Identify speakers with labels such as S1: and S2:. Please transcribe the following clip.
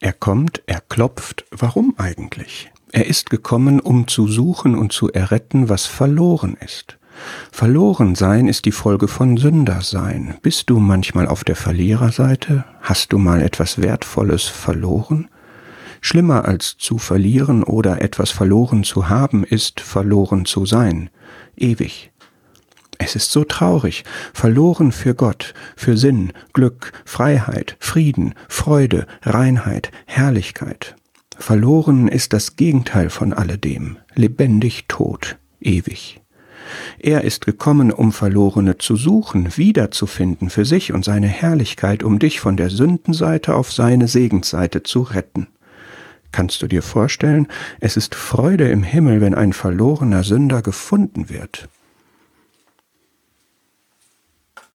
S1: Er kommt, er klopft, warum eigentlich? Er ist gekommen, um zu suchen und zu erretten, was verloren ist. Verloren sein ist die Folge von Sündersein. Bist du manchmal auf der Verliererseite? Hast du mal etwas Wertvolles verloren? Schlimmer als zu verlieren oder etwas verloren zu haben ist verloren zu sein, ewig. Es ist so traurig, verloren für Gott, für Sinn, Glück, Freiheit, Frieden, Freude, Reinheit, Herrlichkeit. Verloren ist das Gegenteil von alledem, lebendig tot, ewig. Er ist gekommen, um Verlorene zu suchen, wiederzufinden für sich und seine Herrlichkeit, um dich von der Sündenseite auf seine Segensseite zu retten. Kannst du dir vorstellen, es ist Freude im Himmel, wenn ein verlorener Sünder gefunden wird.